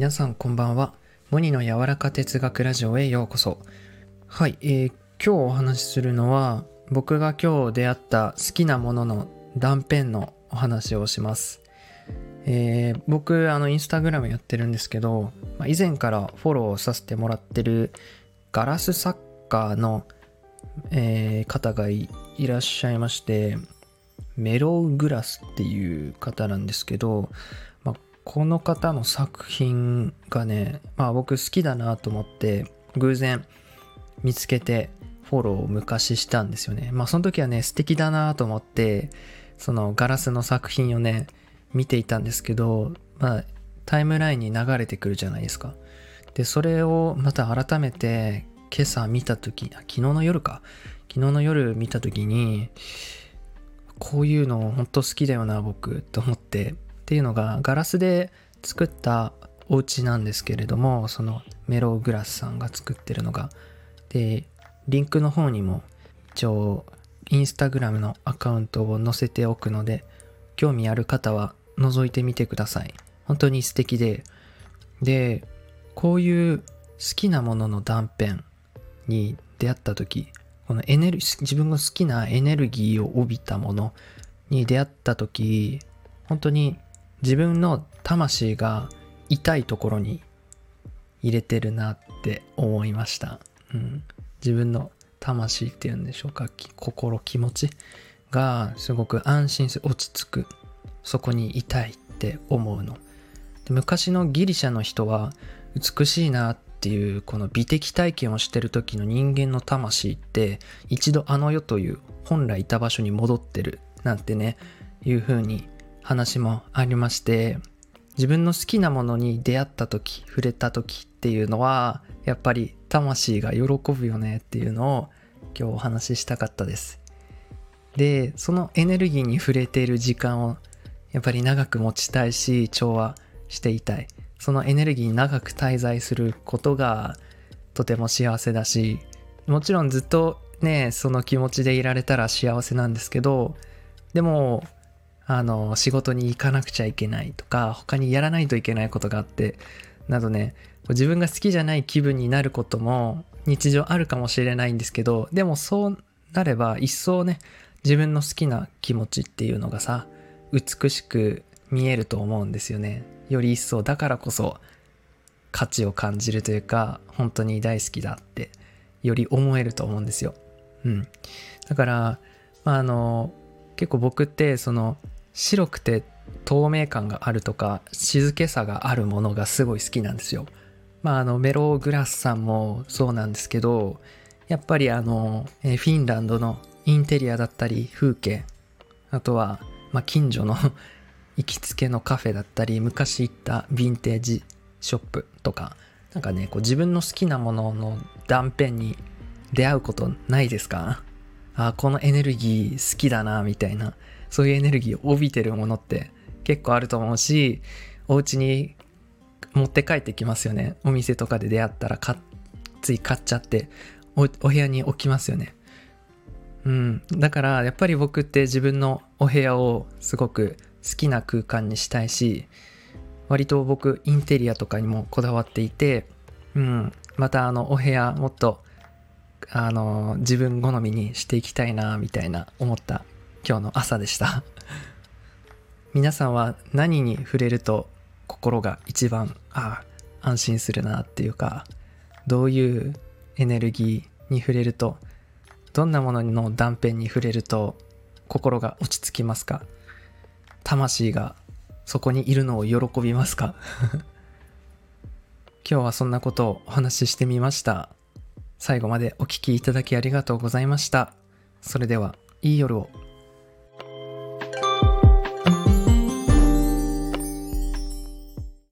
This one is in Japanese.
皆さんこんばんは。モニの柔らか哲学ラジオへようこそ。はい、えー、今日お話しするのは、僕が今日出会った好きなものの断片のお話をします。えー、僕、あの、インスタグラムやってるんですけど、まあ、以前からフォローさせてもらってるガラス作家の、えー、方がいらっしゃいまして、メロウグラスっていう方なんですけど、この方の作品がね、まあ僕好きだなと思って偶然見つけてフォローを昔したんですよね。まあその時はね素敵だなと思ってそのガラスの作品をね見ていたんですけど、まあタイムラインに流れてくるじゃないですか。で、それをまた改めて今朝見た時、昨日の夜か。昨日の夜見た時に、こういうの本当好きだよな僕と思ってっていうのがガラスで作ったお家なんですけれどもそのメローグラスさんが作ってるのが。でリンクの方にも一応インスタグラムのアカウントを載せておくので興味ある方は覗いてみてください。本当に素敵で。でこういう好きなものの断片に出会った時このエネル自分が好きなエネルギーを帯びたものに出会った時本当に自分の魂が痛いところに入れてるなって思いました、うん、自分の魂っていうんでしょうか。心気持ちがすごく安心する落ち着く。そこにいたいって思うの。昔のギリシャの人は美しいなっていうこの美的体験をしてる時の人間の魂って一度あの世という本来いた場所に戻ってるなんてねいう風に話もありまして自分の好きなものに出会った時触れた時っていうのはやっぱり魂が喜ぶよねっていうのを今日お話ししたかったです。でそのエネルギーに触れている時間をやっぱり長く持ちたいし調和していたい。そのエネルギーに長く滞在することがとても幸せだしもちろんずっとねその気持ちでいられたら幸せなんですけどでもあの仕事に行かなくちゃいけないとか他にやらないといけないことがあってなどね自分が好きじゃない気分になることも日常あるかもしれないんですけどでもそうなれば一層ね自分の好きな気持ちっていうのがさ美しく見えると思うんですよねより一層だからこそ価値を感じるというか本当に大好きだってより思えると思うんですよ。うん、だから、まあ、あの結構僕ってその白くて透明感があるとか静けさがあるものがすごい好きなんですよ。まああのメローグラスさんもそうなんですけどやっぱりあのフィンランドのインテリアだったり風景あとは、まあ、近所の 行きつけのカフェだったり昔行ったヴィンテージショップとかなんかねこう自分の好きなものの断片に出会うことないですか？あこのエネルギー好きだなみたいなそういうエネルギーを帯びてるものって結構あると思うしお家に持って帰ってきますよね。お店とかで出会ったらつい買っちゃってお部屋に置きますよね。うん。だからやっぱり僕って自分のお部屋をすごく好きな空間にしたいし割と僕インテリアとかにもこだわっていて、うん、またあのお部屋もっとあの自分好みにしていきたいなみたいな思った今日の朝でした 皆さんは何に触れると心が一番あ安心するなっていうかどういうエネルギーに触れるとどんなものの断片に触れると心が落ち着きますか？魂がそこにいるのを喜びますか？今日はそんなことをお話ししてみました。最後までお聴きいただきありがとうございました。それでは、いい夜を。